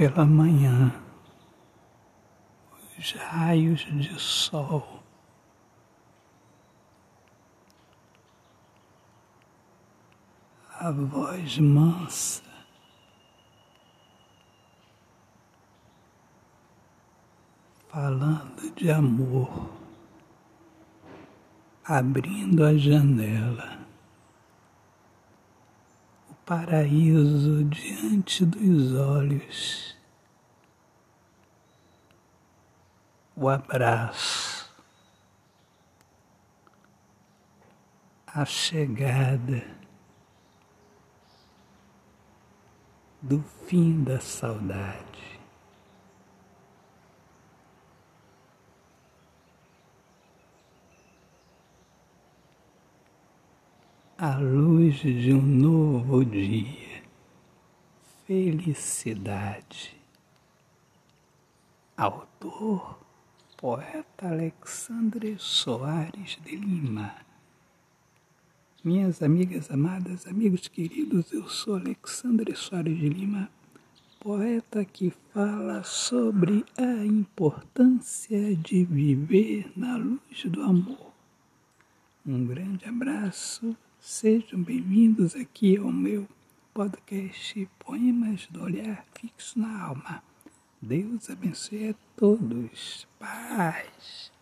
pela manhã, os raios de sol. A voz mansa falando de amor, abrindo a janela paraíso diante dos olhos. O abraço, a chegada do fim da saudade. A luz de um novo dia. Felicidade. Autor, poeta Alexandre Soares de Lima. Minhas amigas amadas, amigos queridos, eu sou Alexandre Soares de Lima, poeta que fala sobre a importância de viver na luz do amor. Um grande abraço Sejam bem-vindos aqui ao meu podcast Poemas do Olhar Fixo na Alma. Deus abençoe a todos. Paz.